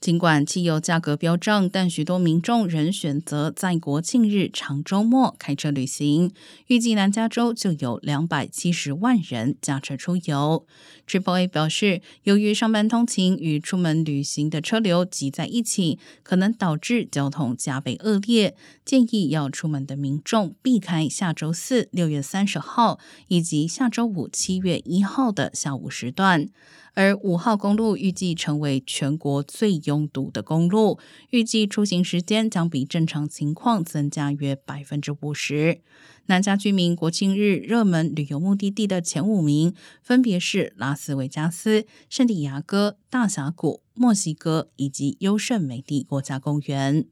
尽管汽油价格飙涨，但许多民众仍选择在国庆日长周末开车旅行。预计南加州就有两百七十万人驾车出游。Triple A 表示，由于上班通勤与出门旅行的车流挤在一起，可能导致交通加倍恶劣，建议要出门的民众避开下周四六月三十号以及下周五七月一号的下午时段。而五号公路预计成为全国最拥堵的公路，预计出行时间将比正常情况增加约百分之五十。南加居民国庆日热门旅游目的地的前五名分别是拉斯维加斯、圣地亚哥、大峡谷、墨西哥以及优胜美地国家公园。